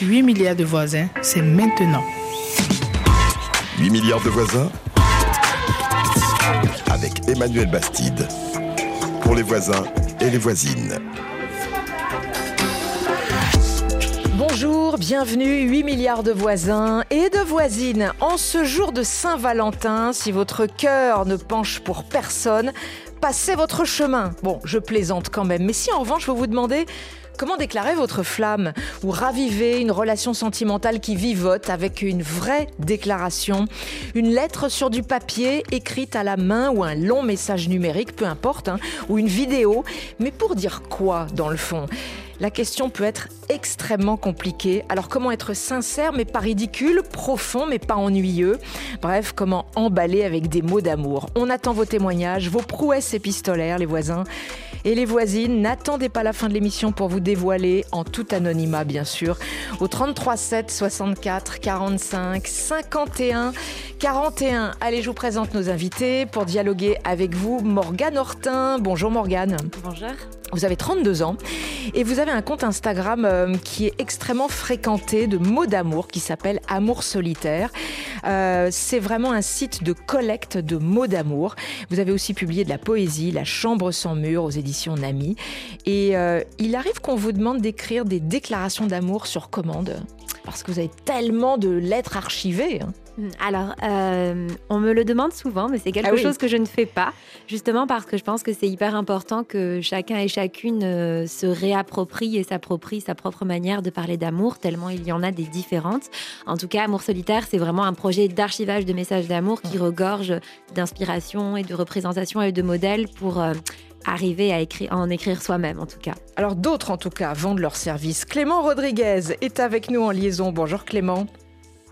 8 milliards de voisins, c'est maintenant. 8 milliards de voisins avec Emmanuel Bastide. Pour les voisins et les voisines. Bonjour, bienvenue 8 milliards de voisins et de voisines. En ce jour de Saint-Valentin, si votre cœur ne penche pour personne, passez votre chemin. Bon, je plaisante quand même, mais si en revanche vous vous demandez Comment déclarer votre flamme ou raviver une relation sentimentale qui vivote avec une vraie déclaration? Une lettre sur du papier écrite à la main ou un long message numérique, peu importe, hein, ou une vidéo. Mais pour dire quoi dans le fond? La question peut être extrêmement compliquée. Alors comment être sincère mais pas ridicule, profond mais pas ennuyeux? Bref, comment emballer avec des mots d'amour? On attend vos témoignages, vos prouesses épistolaires, les voisins et les voisines. N'attendez pas la fin de l'émission pour vous dévoiler, en tout anonymat bien sûr, au 33 7 64 45 51 41. Allez, je vous présente nos invités pour dialoguer avec vous. Morgane Hortin. Bonjour Morgane. Bonjour. Vous avez 32 ans et vous avez un compte Instagram euh, qui est extrêmement fréquenté de mots d'amour qui s'appelle Amour solitaire. Euh, c'est vraiment un site de collecte de mots d'amour. Vous avez aussi publié de la poésie, La Chambre sans mur aux éditions Nami. Et euh, il arrive qu'on vous demande d'écrire des déclarations d'amour sur commande parce que vous avez tellement de lettres archivées. Hein. Hmm, alors, euh, on me le demande souvent, mais c'est quelque Ah chose que je ne fais pas, justement parce que je pense que c'est hyper important que chacun et chacune euh, se réapproprie et s'approprie sa propre manière de parler d'amour, tellement il y en a des différentes. En tout cas, Amour solitaire, c'est vraiment un projet d'archivage de messages d'amour qui regorge d'inspiration et de représentation et de modèles pour... euh, arriver à, en écrire soi-même en tout cas. Alors d'autres en tout cas vendent leurs services. Clément Rodriguez est avec nous en liaison. Bonjour Clément.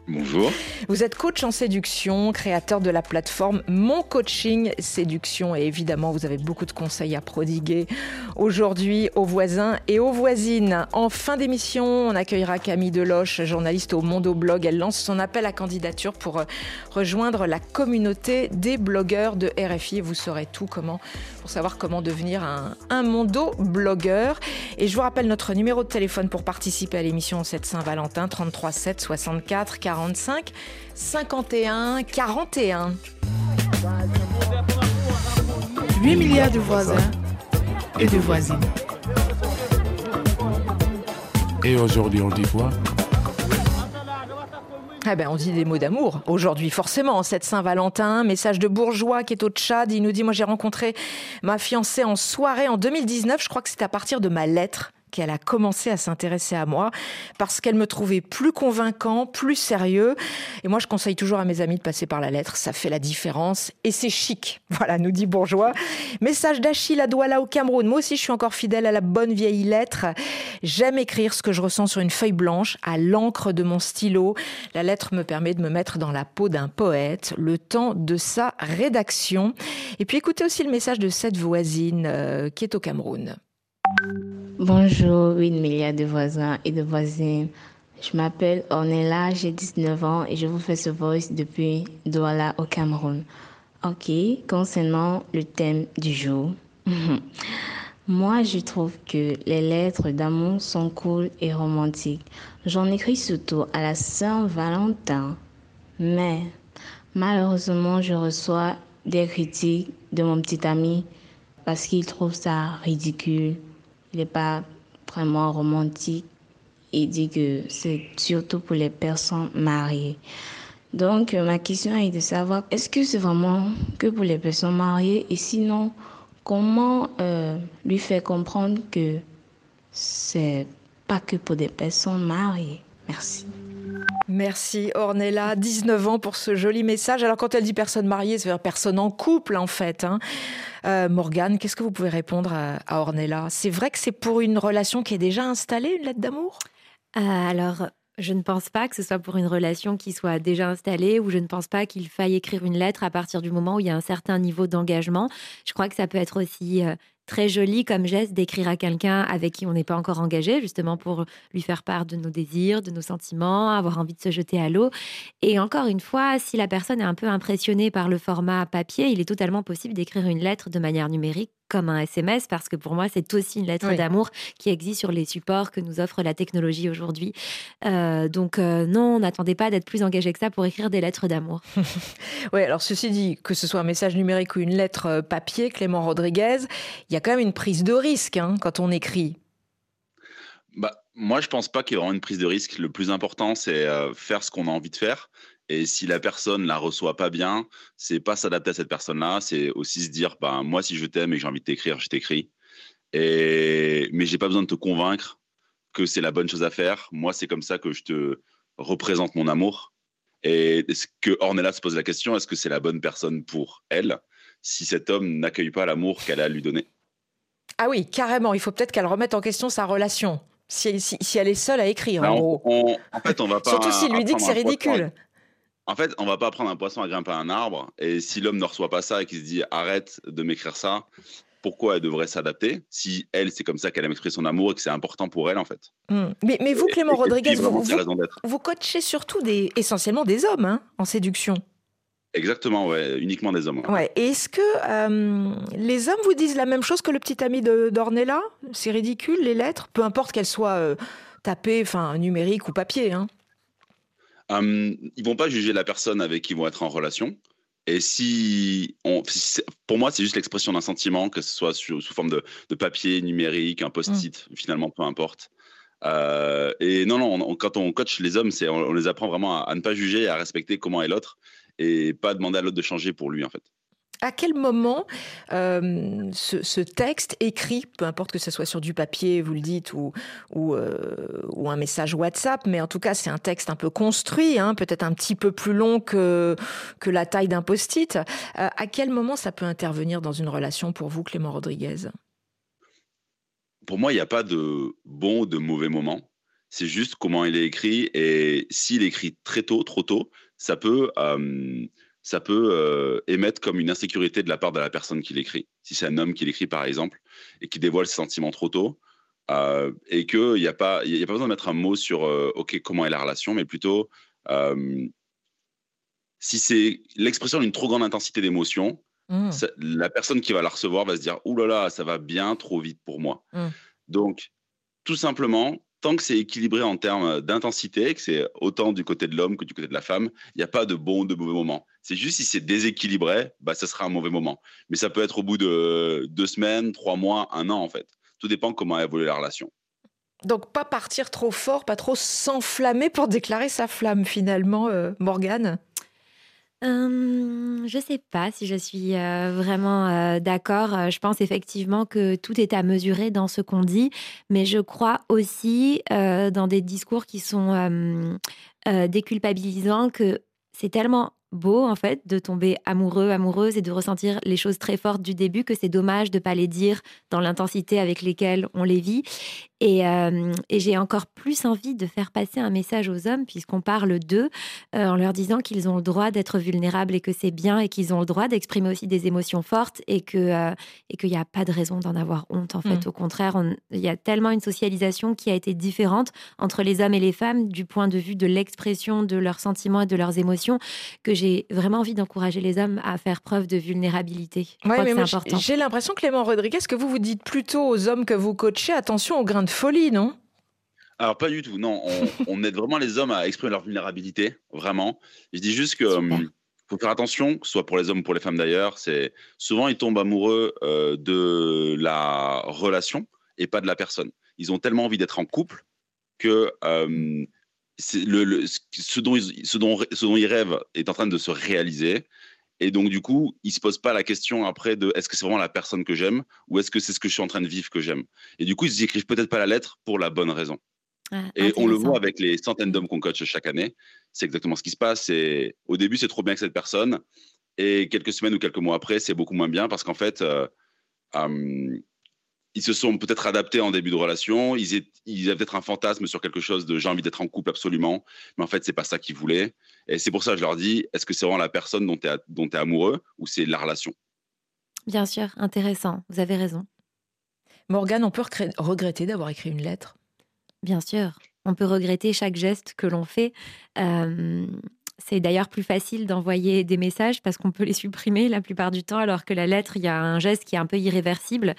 Bonjour. Vous êtes coach en séduction, créateur de la plateforme Mon Coaching Séduction et évidemment vous avez beaucoup de conseils à prodiguer aujourd'hui aux voisins et aux voisines. En fin d'émission, on accueillera Camille Deloche, journaliste au Mondo Blog. Elle lance son appel à candidature pour euh, rejoindre la communauté des blogueurs de RFI. Vous saurez tout comment pour savoir comment devenir un, un Mondo blogueur. Et je vous rappelle notre numéro de téléphone pour participer à l'émission cette Saint-Valentin 33 7 64 45 51 41. 8 milliards de voisins et de voisines. Et aujourd'hui, on dit quoi? Eh ben, on dit des mots d'amour aujourd'hui, forcément. Cette Saint-Valentin, message de bourgeois qui est au Tchad. Il nous dit Moi, j'ai rencontré ma fiancée en soirée en 2019. Je crois que c'est à partir de ma lettre qu'elle a commencé à s'intéresser à moi parce qu'elle me trouvait plus convaincant, plus sérieux. Et moi, je conseille toujours à mes amis de passer par la lettre. Ça fait la différence et c'est chic. Voilà, nous dit Bourgeois. Message d'Achille à Douala au Cameroun. Moi aussi, je suis encore fidèle à la bonne vieille lettre. J'aime écrire ce que je ressens sur une feuille blanche à l'encre de mon stylo. La lettre me permet de me mettre dans la peau d'un poète le temps de sa rédaction. Et puis écoutez aussi le message de cette voisine euh, qui est au Cameroun. Bonjour, 8 milliards de voisins et de voisines. Je m'appelle Ornella, j'ai 19 ans et je vous fais ce voice depuis Douala au Cameroun. Ok, concernant le thème du jour. Moi, je trouve que les lettres d'amour sont cool et romantiques. J'en écris surtout à la Saint-Valentin. Mais malheureusement, je reçois des critiques de mon petit ami parce qu'il trouve ça ridicule. Il n'est pas vraiment romantique. Il dit que c'est surtout pour les personnes mariées. Donc, euh, ma question est de savoir, est-ce que c'est vraiment que pour les personnes mariées? Et sinon, comment euh, lui faire comprendre que c'est pas que pour des personnes mariées? Merci. Merci Ornella, 19 ans pour ce joli message. Alors quand elle dit personne mariée, c'est-à-dire personne en couple en fait. Hein. Euh, Morgane, qu'est-ce que vous pouvez répondre à, Ornella? C'est vrai que c'est pour une relation qui est déjà installée, une lettre d'amour? Euh, alors, je ne pense pas que ce soit pour une relation qui soit déjà installée ou je ne pense pas qu'il faille écrire une lettre à partir du moment où il y a un certain niveau d'engagement. Je crois que ça peut être aussi euh, très joli comme geste d'écrire à quelqu'un avec qui on n'est pas encore engagé, justement pour lui faire part de nos désirs, de nos sentiments, avoir envie de se jeter à l'eau. Et encore une fois, si la personne est un peu impressionnée par le format papier, il est totalement possible d'écrire une lettre de manière numérique comme un SMS parce que pour moi, c'est aussi une lettre Oui. d'amour qui existe sur les supports que nous offre la technologie aujourd'hui. Euh, donc euh, non, n'attendez pas d'être plus engagé que ça pour écrire des lettres d'amour. Oui, alors ceci dit, que ce soit un message numérique ou une lettre euh, papier, Clément Rodriguez, il y a quand même une prise de risque hein, quand on écrit. Bah, moi, je pense pas qu'il y ait vraiment une prise de risque. Le plus important, c'est euh, faire ce qu'on a envie de faire. Et si la personne la reçoit pas bien, c'est pas s'adapter à cette personne-là, c'est aussi se dire, bah, moi, si je t'aime et que j'ai envie de t'écrire, je t'écris. Et mais j'ai pas besoin de te convaincre que c'est la bonne chose à faire. Moi, c'est comme ça que je te représente mon amour. Et est-ce que Ornella se pose la question, est-ce que c'est la bonne personne pour elle si cet homme n'accueille pas l'amour qu'elle a à lui donner? Ah oui, carrément, il faut peut-être qu'elle remette en question sa relation. Si elle, si- si elle est seule à écrire, Bah, en on- gros. on- en fait, on va pas. Surtout s'il lui dit que c'est ridicule. En fait, on va pas prendre un poisson à grimper à un arbre. Et si l'homme ne reçoit pas ça et qu'il se dit arrête de m'écrire ça, pourquoi elle devrait s'adapter Si elle, c'est comme ça qu'elle aime exprimer son amour et que c'est important pour elle, en fait? Hmm. Mais, mais vous, Clément et Rodriguez, vous, vous, coachez surtout des, essentiellement des hommes hein, en séduction. Exactement, ouais, uniquement des hommes. ouais. Est-ce que euh, les hommes vous disent la même chose que le petit ami de- d'Ornella? C'est ridicule, les lettres, peu importe qu'elles soient euh, tapées, enfin numériques ou papier. Hein. Hum, ils vont pas juger la personne avec qui ils vont être en relation. Et si on, pour moi, c'est juste l'expression d'un sentiment, que ce soit sous, sous forme de, de papier, numérique, un post-it, finalement, peu importe. Euh, et non, non, on- on- quand on coach les hommes, c'est, on, les apprend vraiment à, à ne pas juger, et à respecter comment est l'autre, et pas demander à l'autre de changer pour lui, en fait. À quel moment euh, ce, texte écrit, peu importe que ce soit sur du papier, vous le dites, ou, euh, un message WhatsApp, mais en tout cas c'est un texte un peu construit, hein, peut-être un petit peu plus long que, la taille d'un post-it. Euh, à quel moment ça peut intervenir dans une relation pour vous, Clément Rodriguez? Pour moi, il n'y a pas de bon ou de mauvais moment. C'est juste comment il est écrit. Et s'il écrit très tôt, trop tôt, ça peut, ça peut euh, émettre comme une insécurité de la part de la personne qui l'écrit. Si c'est un homme qui l'écrit, par exemple, et qui dévoile ses sentiments trop tôt, euh, et qu'il n'y a, pas- il y a pas besoin de mettre un mot sur euh, OK, comment est la relation, mais plutôt euh, si c'est l'expression d'une trop grande intensité d'émotion, ça- la personne qui va la recevoir va se dire Ouh là là, ça va bien trop vite pour moi. Mm. Donc, tout simplement, tant que c'est équilibré en termes d'intensité, que c'est autant du côté de l'homme que du côté de la femme, il n'y a pas de bon ou de mauvais moment. C'est juste si c'est déséquilibré, bah, ça sera un mauvais moment. Mais ça peut être au bout de deux semaines, trois mois, un an en fait. Tout dépend comment a évolué la relation. Donc pas partir trop fort, pas trop s'enflammer pour déclarer sa flamme finalement, euh, Morgane? Hum, je sais pas si je suis euh, vraiment euh, d'accord. Euh, Je pense effectivement que tout est à mesurer dans ce qu'on dit, mais je crois aussi dans des discours qui sont euh, déculpabilisants que c'est tellement beau en fait de tomber amoureux, amoureuse et de ressentir les choses très fortes du début que c'est dommage de pas les dire dans l'intensité avec lesquelles on les vit. Et, euh, et j'ai encore plus envie de faire passer un message aux hommes puisqu'on parle d'eux euh, en leur disant qu'ils ont le droit d'être vulnérables et que c'est bien et qu'ils ont le droit d'exprimer aussi des émotions fortes et que euh, et qu'il n'y a pas de raison d'en avoir honte en fait. Mm. Au contraire, on- il y a tellement une socialisation qui a été différente entre les hommes et les femmes du point de vue de l'expression de leurs sentiments et de leurs émotions que j'ai vraiment envie d'encourager les hommes à faire preuve de vulnérabilité. Ouais, mais que moi, c'est important. j'ai l'impression, Clément Rodriguez, que vous vous dites plutôt aux hommes que vous coachez, attention au grain de folie, non? Alors, pas du tout. Non, on, on aide vraiment les hommes à exprimer leur vulnérabilité, vraiment. Je dis juste que hum, faut faire attention, que ce soit pour les hommes ou pour les femmes d'ailleurs. C'est souvent ils tombent amoureux euh, de la relation et pas de la personne. Ils ont tellement envie d'être en couple que euh, c'est le, le- ce, dont ils, ce, dont, ce dont ils rêvent est en train de se réaliser. Et donc, du coup, ils se posent pas la question après de est-ce que c'est vraiment la personne que j'aime ou est-ce que c'est ce que je suis en train de vivre que j'aime. Et du coup, ils écrivent peut-être pas la lettre pour la bonne raison. Ah, Et on le voit avec les centaines d'hommes qu'on coach chaque année. C'est exactement ce qui se passe. C'est au début, c'est trop bien que cette personne, et quelques semaines ou quelques mois après, c'est beaucoup moins bien parce qu'en fait, euh, euh, ils se sont peut-être adaptés en début de relation. Ils, est- ils avaient peut-être un fantasme sur quelque chose de j'ai envie d'être en couple absolument, mais en fait, c'est pas ça qu'ils voulaient. Et c'est pour ça que je leur dis est-ce que c'est vraiment la personne dont tu es, amoureux ou c'est la relation? Bien sûr, intéressant. Vous avez raison. Morgane, on peut regretter d'avoir écrit une lettre? Bien sûr, on peut regretter chaque geste que l'on fait. Euh, C'est d'ailleurs plus facile d'envoyer des messages parce qu'on peut les supprimer la plupart du temps, alors que la lettre, il y a un geste qui est un peu irréversible.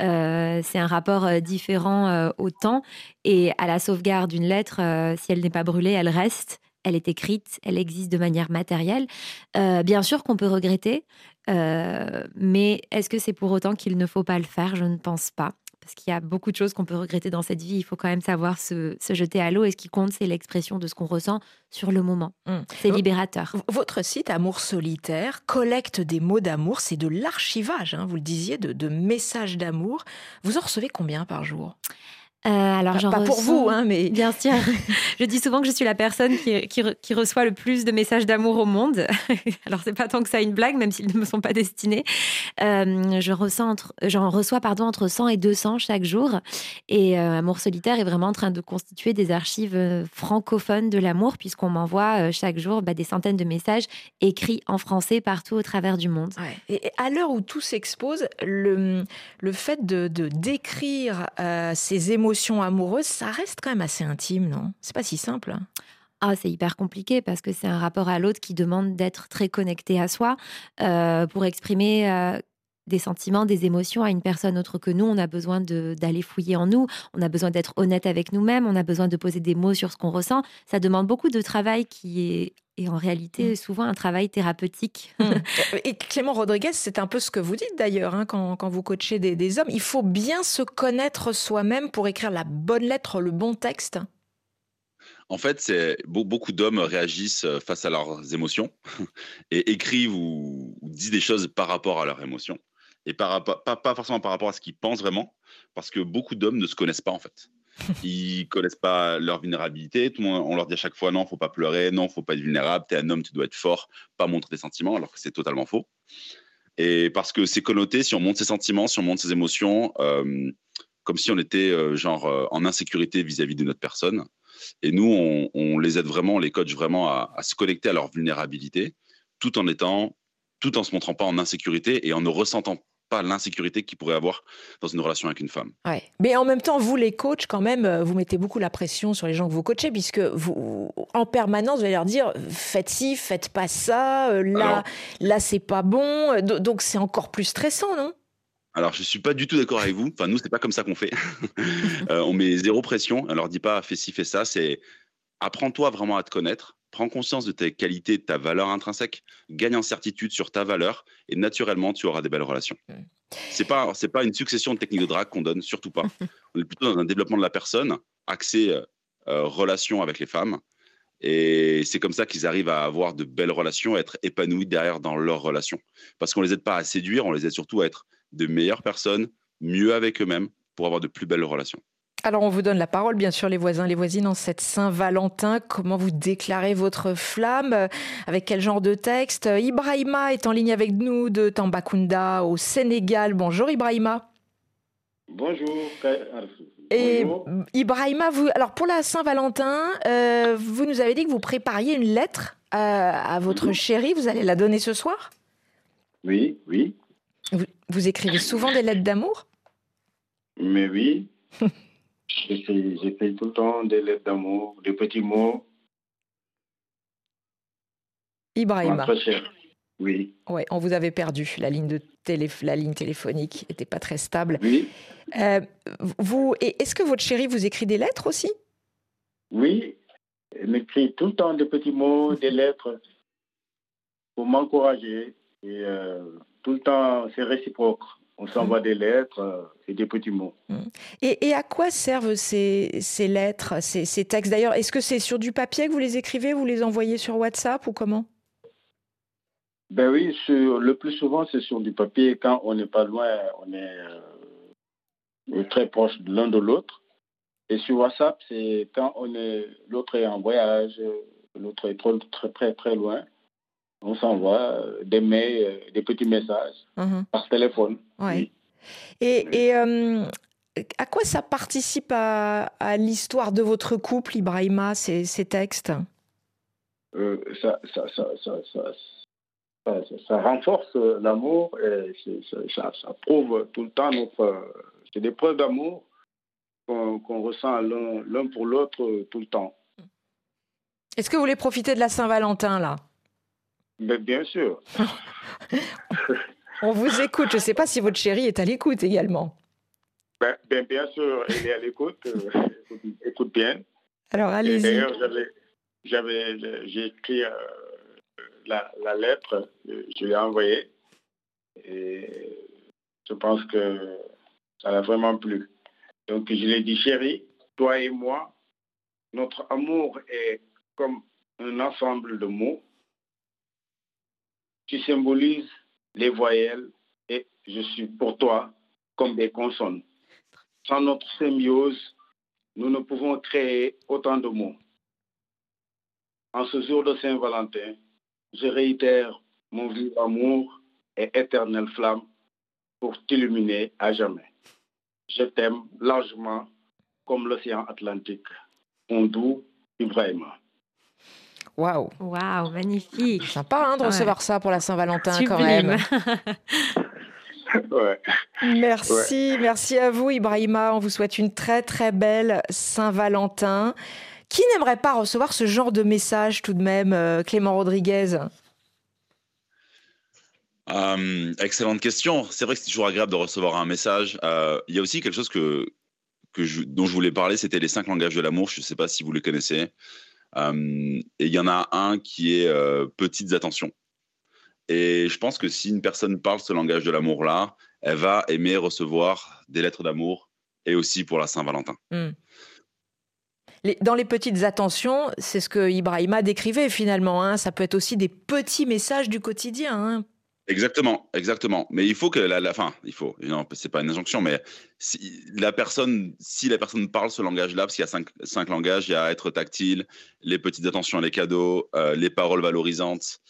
Euh, c'est un rapport euh, différent euh, au temps et à la sauvegarde d'une lettre, si elle n'est pas brûlée, elle reste. Elle est écrite, elle existe de manière matérielle. bien sûr qu'on peut regretter, mais est-ce que c'est pour autant qu'il ne faut pas le faire? Je ne pense pas parce qu'il y a beaucoup de choses qu'on peut regretter dans cette vie. Il faut quand même savoir se, jeter à l'eau. Et ce qui compte, c'est l'expression de ce qu'on ressent sur le moment. Mmh. C'est libérateur. Votre site Amour Solitaire collecte des mots d'amour. C'est de l'archivage, hein, vous le disiez, de, de messages d'amour. Vous en recevez combien par jour? Euh, alors, pas, pour vous, hein, mais bien sûr. je dis souvent que je suis la personne qui, qui, reçoit le plus de messages d'amour au monde. alors, c'est pas tant que ça une blague, même s'ils ne me sont pas destinés. Euh, je ressens j'en reçois pardon entre 100 et 200 chaque jour. Et euh, Amour solitaire est vraiment en train de constituer des archives francophones de l'amour, puisqu'on m'envoie chaque jour bah, des centaines de messages écrits en français partout au travers du monde. Et à l'heure où tout s'expose, le, le fait de, de décrire ces émotions amoureuse, ça reste quand même assez intime, non? C'est pas si simple. Hein. ah, c'est hyper compliqué parce que c'est un rapport à l'autre qui demande d'être très connecté à soi euh, pour exprimer euh, des sentiments, des émotions à une personne autre que nous. On a besoin d'aller fouiller en nous, on a besoin d'être honnête avec nous-mêmes, on a besoin de poser des mots sur ce qu'on ressent. Ça demande beaucoup de travail qui est et en réalité, mm. souvent un travail thérapeutique. Mm. Et Clément Rodriguez, c'est un peu ce que vous dites d'ailleurs hein, quand, quand, vous coachez des, des, hommes. Il faut bien se connaître soi-même pour écrire la bonne lettre, le bon texte. En fait, c'est beaucoup d'hommes réagissent euh, face à leurs émotions et écrivent ou, disent des choses par rapport à leurs émotions et par, pas, pas forcément par rapport à ce qu'ils pensent vraiment, parce que beaucoup d'hommes ne se connaissent pas en fait. Ils connaissent pas leur vulnérabilité. Tout le monde, on leur dit à chaque fois non, faut pas pleurer, non, faut pas être vulnérable. Tu es un homme, tu dois être fort, pas montrer tes sentiments, alors que c'est totalement faux. Et parce que c'est connoté, si on montre ses sentiments, si on montre ses émotions, euh, comme si on était euh, genre euh, en insécurité vis-à-vis de notre personne. Et nous, on, les aide vraiment, on les coach vraiment à, à, se connecter à leur vulnérabilité, tout en étant, tout en se montrant pas en insécurité et en ne ressentant pas l'insécurité qu'il pourrait avoir dans une relation avec une femme. Ouais. Mais en même temps, vous les coachs, quand même, euh, vous mettez beaucoup la pression sur les gens que vous coachez, puisque vous, en permanence, vous allez leur dire faites ci, faites pas ça, euh, là, là c'est pas bon. Euh, donc c'est encore plus stressant, non? Alors, je suis pas du tout d'accord avec vous. Enfin, nous, c'est pas comme ça qu'on fait. on met zéro pression. On leur dit pas fais ci, fais ça. C'est apprends-toi vraiment à te connaître prends conscience de tes qualités, de ta valeur intrinsèque, gagne en certitude sur ta valeur et naturellement tu auras des belles relations. C'est pas c'est pas une succession de techniques de drague qu'on donne, surtout pas. On est plutôt dans un développement de la personne, axé euh, euh, relation avec les femmes. Et c'est comme ça qu'ils arrivent à avoir de belles relations, à être épanouis derrière dans leurs relations. Parce qu'on les aide pas à séduire, on les aide surtout à être de meilleures personnes, mieux avec eux-mêmes, pour avoir de plus belles relations. Alors on vous donne la parole, bien sûr, les voisins, les voisines, en cette Saint-Valentin. Comment vous déclarez votre flamme? Avec quel genre de texte? Ibrahima est en ligne avec nous de Tambacounda au Sénégal. Bonjour Ibrahima. Bonjour. Et Ibrahima, vous, alors pour la Saint-Valentin, euh, vous nous avez dit que vous prépariez une lettre euh, à votre chérie. Vous allez la donner ce soir? Oui, oui. vous écrivez souvent des lettres d'amour? Mais oui. J'écris tout le temps des lettres d'amour, des petits mots. Ibrahima. Oui. Ouais, on vous avait perdu. La ligne, de télé... la ligne téléphonique n'était pas très stable. Oui. Euh, vous... Est-ce que votre chérie vous écrit des lettres aussi? Oui. Elle m'écrit tout le temps des petits mots, des lettres pour m'encourager. Et euh, tout le temps, c'est réciproque. On s'envoie des lettres euh, et des petits mots. Mm. Et, à quoi servent ces, lettres, ces, textes? D'ailleurs, est-ce que c'est sur du papier que vous les écrivez Vous les envoyez sur WhatsApp ou comment? Ben oui, le plus souvent, c'est sur du papier. Quand on n'est pas loin, on est euh, très proche l'un de l'autre. Et sur WhatsApp, c'est quand on est l'autre est en voyage, l'autre est très, très, très loin on s'envoie euh, des mails, euh, des petits messages mhm. par téléphone. Ouais. Et, euh, à quoi ça participe à, l'histoire de votre couple, Ibrahima, ces, ces textes? Ça, ça, ça, renforce l'amour et ça, prouve tout le temps notre. C'est des preuves d'amour qu'on ressent l'un pour l'autre tout le temps. Est-ce que vous voulez profiter de la Saint-Valentin, là? Mais bien sûr. On vous écoute. Je ne sais pas si votre chérie est à l'écoute également. Ben, ben, bien sûr, elle est à l'écoute. euh, écoute, écoute bien. Alors, allez-y. D'ailleurs, j'ai écrit euh, la, la lettre, euh, je l'ai envoyée. Et je pense que ça l'a vraiment plu. Donc, je l'ai dit, chérie, toi et moi, notre amour est comme un ensemble de mots qui symbolisent les voyelles et je suis pour toi comme des consonnes. Sans notre symbiose, nous ne pouvons créer autant de mots. En ce jour de Saint-Valentin, je réitère mon vif amour et éternelle flamme pour t'illuminer à jamais. Je t'aime largement comme l'océan Atlantique. Mon doux Ibrahima. Waouh. Waouh, magnifique. Sympa hein, de Ouais. recevoir ça pour la Saint-Valentin quand même. Ouais. Merci, merci à vous Ibrahima. On vous souhaite une très très belle Saint-Valentin. Qui n'aimerait pas recevoir ce genre de message tout de même, euh, Clément Rodriguez? Euh, excellente question. C'est vrai que c'est toujours agréable de recevoir un message. Euh, il y a aussi quelque chose que, que je- dont je voulais parler, c'était les cinq langages de l'amour. Je ne sais pas si vous les connaissez. Euh, et il y en a un qui est euh, petites attentions. Et je pense que si une personne parle ce langage de l'amour-là, elle va aimer recevoir des lettres d'amour et aussi pour la Saint-Valentin. Hmm. Dans les petites attentions, c'est ce que Ibrahima décrivait finalement. hein. Ça peut être aussi des petits messages du quotidien. hein. Exactement, exactement. Mais il faut que la, la fin, il faut. Non, c'est pas une injonction, mais si la personne, si la personne parle ce langage-là, parce qu'il y a cinq, langages, il y a être tactile, les petites attentions, les cadeaux, euh, les paroles valorisantes,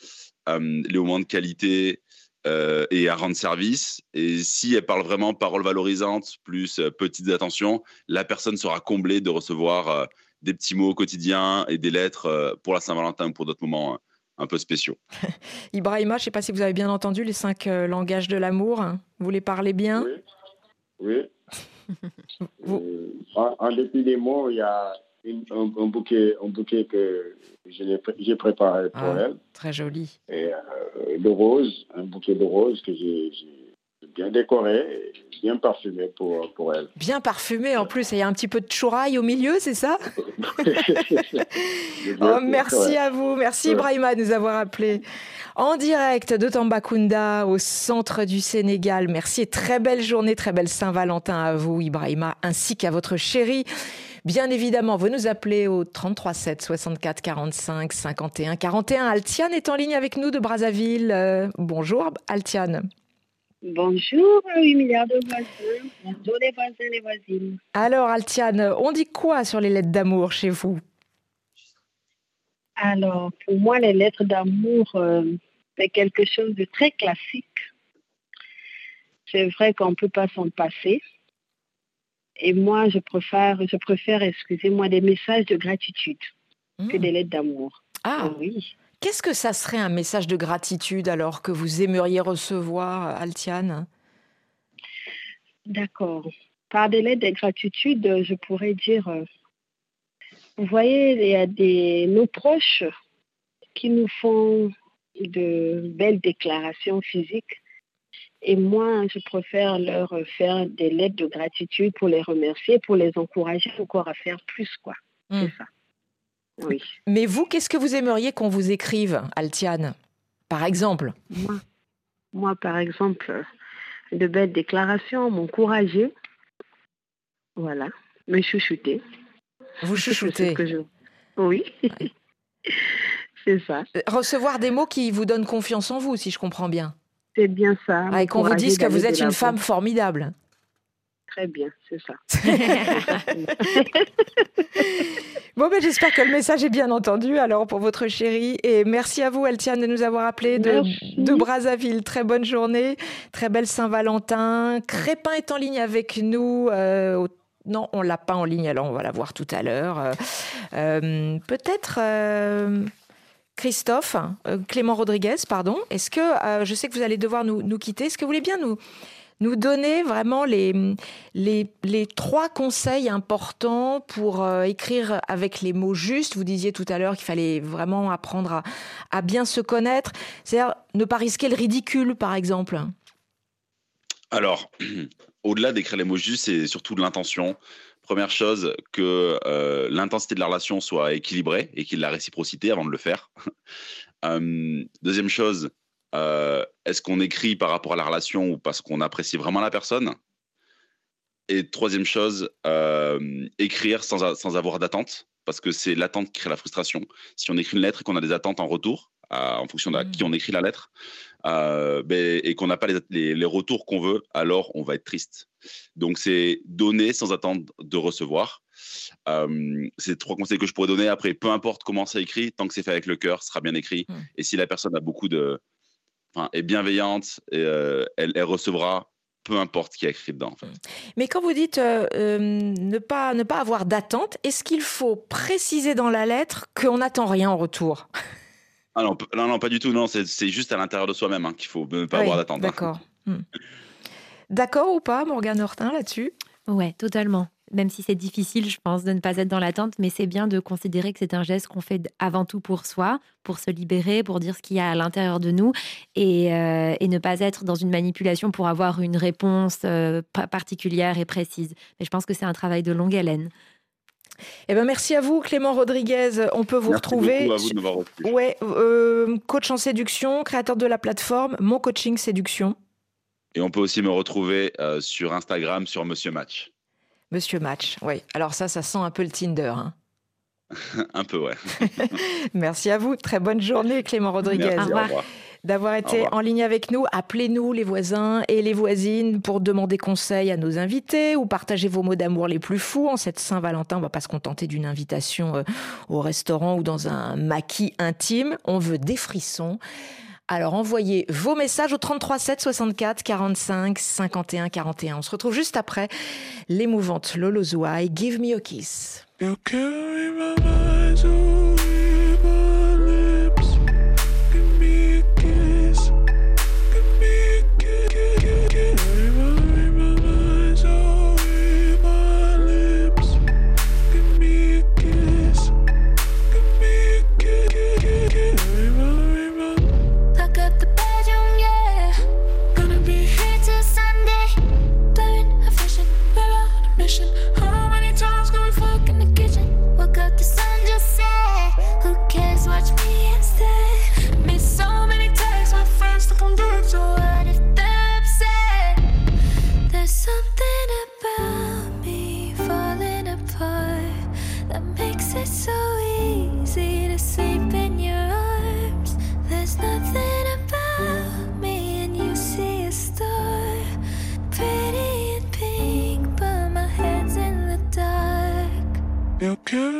euh, les moments de qualité euh, et à rendre service. Et si elle parle vraiment paroles valorisantes plus euh, petites attentions, la personne sera comblée de recevoir des petits mots au quotidien et des lettres pour la Saint-Valentin ou pour d'autres moments euh, un peu spéciaux. Ibrahima, je ne sais pas si vous avez bien entendu les cinq euh, langages de l'amour. Vous les parlez bien? Oui. Oui. Vous- Euh, en, en dépit des mots, il y a une- un, un bouquet, un bouquet que j'ai préparé pour Ah. elle. Très joli. Et euh, de roses, un bouquet de roses que j'ai bien décoré, bien parfumé pour, pour elle. Bien parfumé en plus. Il y a un petit peu de chouraille au milieu, c'est ça Oh, merci à vous, merci Ouais. Ibrahima de nous avoir appelés. En direct de Tambacounda, au centre du Sénégal. Merci et très belle journée, très belle Saint-Valentin à vous, Ibrahima, ainsi qu'à votre chérie. Bien évidemment, vous nous appelez au 33 7 64 45 51 41. Altiane est en ligne avec nous de Brazzaville. Euh, bonjour Altiane. Bonjour, 8 milliards de voisins. Bonjour les voisins, les voisines. Alors Altiane, on dit quoi sur les lettres d'amour chez vous? Alors, pour moi, les lettres d'amour, euh, c'est quelque chose de très classique. C'est vrai qu'on ne peut pas s'en passer. Et moi, je préfère, je préfère, excusez-moi, des messages de gratitude que Hmm. des lettres d'amour. Ah, oui. Qu'est-ce que ça serait un message de gratitude alors que vous aimeriez recevoir, Altiane? D'accord. Par des lettres de gratitude, euh, je pourrais dire, euh, vous voyez, il y a des, nos proches qui nous font de belles déclarations physiques. Et moi, je préfère leur faire des lettres de gratitude pour les remercier, pour les encourager encore à faire plus, quoi. Hmm. C'est ça. Oui. Mais vous, qu'est-ce que vous aimeriez qu'on vous écrive, Altiane Par exemple? Moi, moi, par exemple, euh, de belles déclarations, m'encourager. Voilà. Me chouchouter. Vous chouchoutez. ce que je... Oui. c'est ça. Euh, Recevoir des mots qui vous donnent confiance en vous, si je comprends bien. C'est bien ça. Ah, et qu'on vous dise que vous êtes une femme formidable. Très bien, c'est ça. Bon, ben, j'espère que le message est bien entendu alors pour votre chérie. Et merci à vous, Altiane, de nous avoir appelé de, Brazzaville. Très bonne journée, très belle Saint-Valentin. Crépin est en ligne avec nous. euh, au- Non, on l'a pas en ligne, alors on va la voir tout à l'heure. Euh, euh, Peut-être. euh, Christophe, euh, Clément Rodriguez, pardon. Est-ce que, je sais que vous allez devoir nous, nous quitter, est-ce que vous voulez bien nous, nous donner vraiment les, trois conseils importants pour euh, écrire avec les mots justes. Vous disiez tout à l'heure qu'il fallait vraiment apprendre à, bien se connaître, c'est-à-dire ne pas risquer le ridicule, par exemple. Alors, au-delà d'écrire les mots justes, c'est surtout de l'intention. Première chose, que euh, l'intensité de la relation soit équilibrée et qu'il y ait la réciprocité avant de le faire. Euh, deuxième chose, euh, est-ce qu'on écrit par rapport à la relation ou parce qu'on apprécie vraiment la personne? Et troisième chose, écrire sans, sans avoir d'attente, parce que c'est l'attente qui crée la frustration. Si on écrit une lettre et qu'on a des attentes en retour, en fonction de qui mmh. on écrit la lettre, euh, ben, et qu'on n'a pas les, les, retours qu'on veut, alors on va être triste. Donc c'est donner sans attendre de recevoir. Euh, c'est trois conseils que je pourrais donner. Après, peu importe comment c'est écrit, tant que c'est fait avec le cœur, ce sera bien écrit. Mmh. Et si la personne a beaucoup de, est bienveillante, et, euh, elle, elle, recevra peu importe ce qui est écrit dedans. En fait. Mmh. Mais quand vous dites ne, pas, ne pas avoir d'attente, est-ce qu'il faut préciser dans la lettre qu'on n'attend rien en retour? Ah non, non, pas du tout. Non, c'est juste à l'intérieur de soi-même hein, qu'il faut ne pas avoir d'attente. Hein. D'accord. Hmm. D'accord ou pas, Morgane Hortin, là-dessus? Ouais, totalement. Même si c'est difficile, je pense, de ne pas être dans l'attente, mais c'est bien de considérer que c'est un geste qu'on fait avant tout pour soi, pour se libérer, pour dire ce qu'il y a à l'intérieur de nous et, euh, ne pas être dans une manipulation pour avoir une réponse euh, particulière et précise. Mais je pense que c'est un travail de longue haleine. Eh ben merci à vous, Clément Rodriguez. On peut vous merci retrouver. À vous de. Ouais, euh, coach en séduction, créateur de la plateforme Mon Coaching Séduction. Et on peut aussi me retrouver euh, sur Instagram sur Monsieur Match. Monsieur Match, oui. Alors ça, ça sent un peu le Tinder. Hein. un peu, ouais. merci à vous. Très bonne journée, Clément Rodriguez. Merci, au revoir d'avoir été en ligne avec nous. Appelez-nous les voisins et les voisines pour demander conseil à nos invités ou partager vos mots d'amour les plus fous. En cette Saint-Valentin, on va pas se contenter d'une invitation euh, au restaurant ou dans un maquis intime. On veut des frissons. Alors envoyez vos messages au 33 7 64 45 51 41. On se retrouve juste après l'émouvante Lolo Zouai, Give Me a Kiss. easy to sleep in your arms. There's nothing about me, and you see a star. Pretty and pink, but my head's in the dark. You can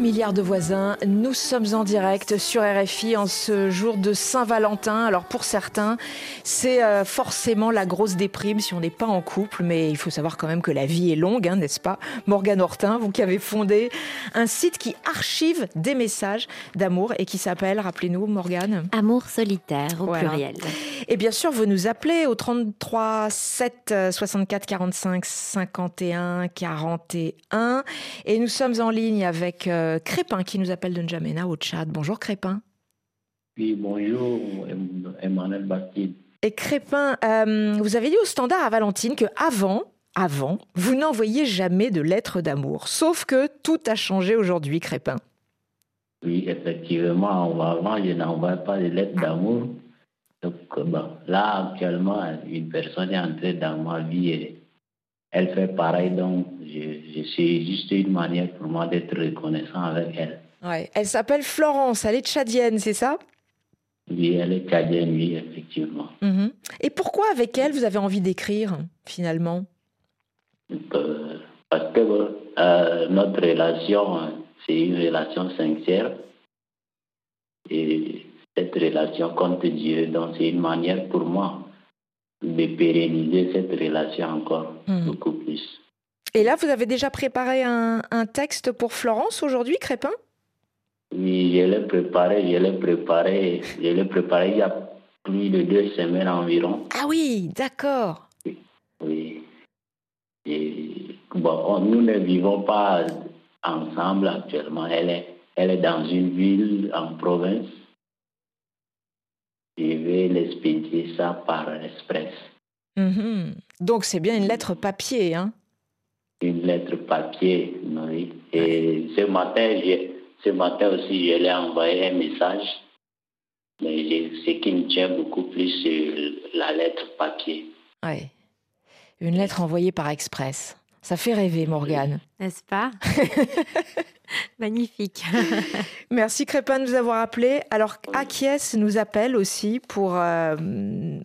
milliards de voisins, nous sommes en direct sur RFI en ce jour de Saint-Valentin. Alors pour certains, c'est euh, forcément la grosse déprime si on n'est pas en couple, mais il faut savoir quand même que la vie est longue, hein, n'est-ce pas Morgane Hortin, vous qui avez fondé un site qui archive des messages d'amour et qui s'appelle, rappelez-nous Morgane Amour solitaire au pluriel. Et bien sûr, vous nous appelez au 33 7 64 45 51 41 et nous sommes en ligne avec euh, Crépin qui nous appelle de N'Djamena au Tchad. Bonjour Crépin. Oui, bonjour Emmanuel Bastide. Et Crépin, euh, vous avez dit au standard à Valentine que avant, avant, vous n'envoyiez jamais de lettres d'amour. Sauf que tout a changé aujourd'hui, Crépin. Oui, effectivement, avant, je n'envoyais pas de lettres d'amour. Donc, bon, là, actuellement, une personne est entrée dans ma vie et elle fait pareil. Donc, je, suis juste une manière pour moi d'être reconnaissant avec elle. Ouais. Elle s'appelle Florence, elle est tchadienne, c'est ça? Oui, elle est tchadienne, oui, effectivement. Mhm. Et pourquoi avec elle vous avez envie d'écrire finalement? Euh, Parce que euh, notre relation, c'est une relation sincère. Et cette relation compte Dieu, donc c'est une manière pour moi de pérenniser cette relation encore mhm. beaucoup plus. Et là, vous avez déjà préparé un, texte pour Florence aujourd'hui, Crépin? Oui, je l'ai préparé, je l'ai préparé, je l'ai préparé il y a plus de deux semaines environ. Ah oui, d'accord. Oui. bon, nous ne vivons pas ensemble actuellement. Elle est, elle est dans une ville en province. Je vais l'expédier ça par express. Mhm. Donc c'est bien une lettre papier, hein une lettre papier. Oui. Et ce matin, ce matin aussi, je lui ai envoyé un message. Mais ce qui me tient beaucoup plus, c'est la lettre papier. Oui. Une lettre envoyée par express. Ça fait rêver, Morgane. N'est-ce pas Magnifique. Merci Crépin de nous avoir appelé. Alors, Akiès nous appelle aussi pour euh,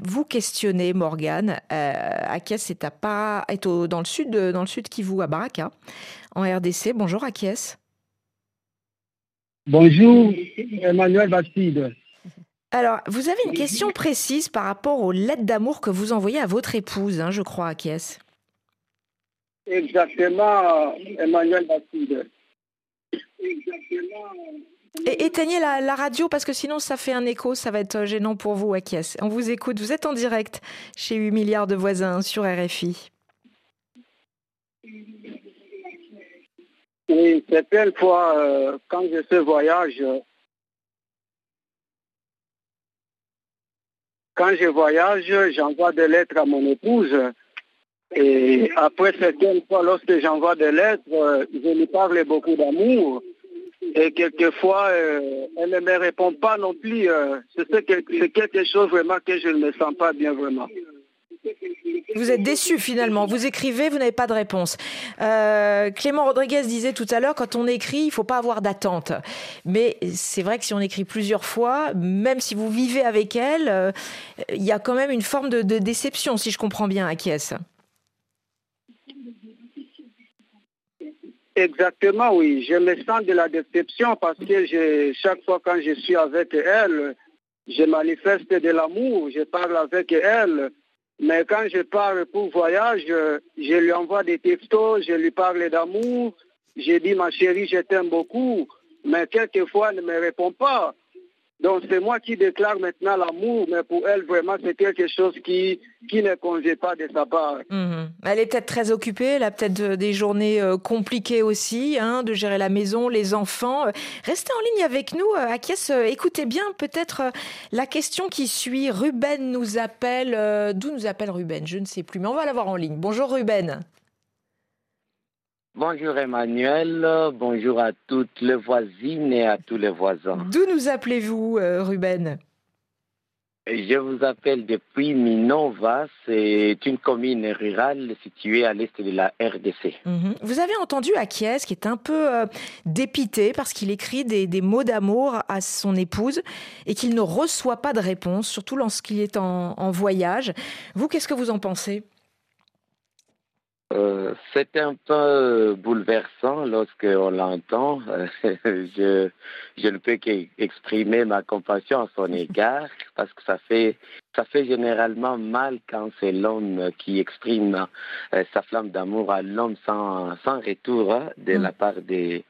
vous questionner, Morgane. Euh, Akiès est, à pas, est dans, le sud, dans le sud Kivu, à Baraka, en RDC. Bonjour Akiès. Bonjour Emmanuel Bastide. Alors, vous avez une question précise par rapport aux lettres d'amour que vous envoyez à votre épouse, hein, je crois, Akiès. Exactement, Emmanuel Bastide. Et éteignez la, radio parce que sinon ça fait un écho, ça va être gênant pour vous, Akiès. On vous écoute, vous êtes en direct chez 8 milliards de voisins sur RFI. Oui, certaines fois, euh, quand je fais voyage, quand je voyage, j'envoie des lettres à mon épouse et après certaines fois, lorsque j'envoie des lettres, euh, je lui parle beaucoup d'amour. Et quelquefois, euh, elle ne me répond pas non plus. Euh, c'est quelque chose vraiment que je ne me sens pas bien vraiment. Vous êtes déçu finalement. Vous écrivez, vous n'avez pas de réponse. Clément Rodriguez disait tout à l'heure, quand on écrit, il ne faut pas avoir d'attente. Mais c'est vrai que si on écrit plusieurs fois, même si vous vivez avec elle, il y a quand même une forme de, déception, si je comprends bien, à Kies. Exactement, oui. Je me sens de la déception parce que chaque fois quand je suis avec elle, je manifeste de l'amour, je parle avec elle. Mais quand je pars pour voyage, je lui envoie des textos, je lui parle d'amour, je dis ma chérie, je t'aime beaucoup. Mais quelquefois, elle ne me répond pas. Donc c'est moi qui déclare maintenant l'amour, mais pour elle, vraiment, c'est quelque chose qui, qui ne convient pas de sa part. Mhm. Elle est peut-être très occupée, elle a peut-être euh, des journées euh, compliquées aussi, hein, de gérer la maison, les enfants. Euh, restez en ligne avec nous, Akiès, écoutez bien peut-être la question qui suit. Ruben nous appelle, d'où nous appelle Ruben? Je ne sais plus, mais on va l'avoir en ligne. Bonjour Ruben. Bonjour Emmanuel, bonjour à toutes les voisines et à tous les voisins. D'où nous appelez-vous, euh, Ruben? Je vous appelle depuis Minova, c'est une commune rurale située à l'est de la RDC. Mhm. Vous avez entendu Akiès qui est un peu euh, dépité parce qu'il écrit des, mots d'amour à son épouse et qu'il ne reçoit pas de réponse, surtout lorsqu'il est en voyage. Vous, qu'est-ce que vous en pensez? Euh, c'est un peu bouleversant lorsqu'on l'entend. je, je ne peux qu'exprimer ma compassion à son égard parce que ça fait, ça fait généralement mal quand c'est l'homme qui exprime euh, sa flamme d'amour à l'homme sans, sans retour hein, de la part de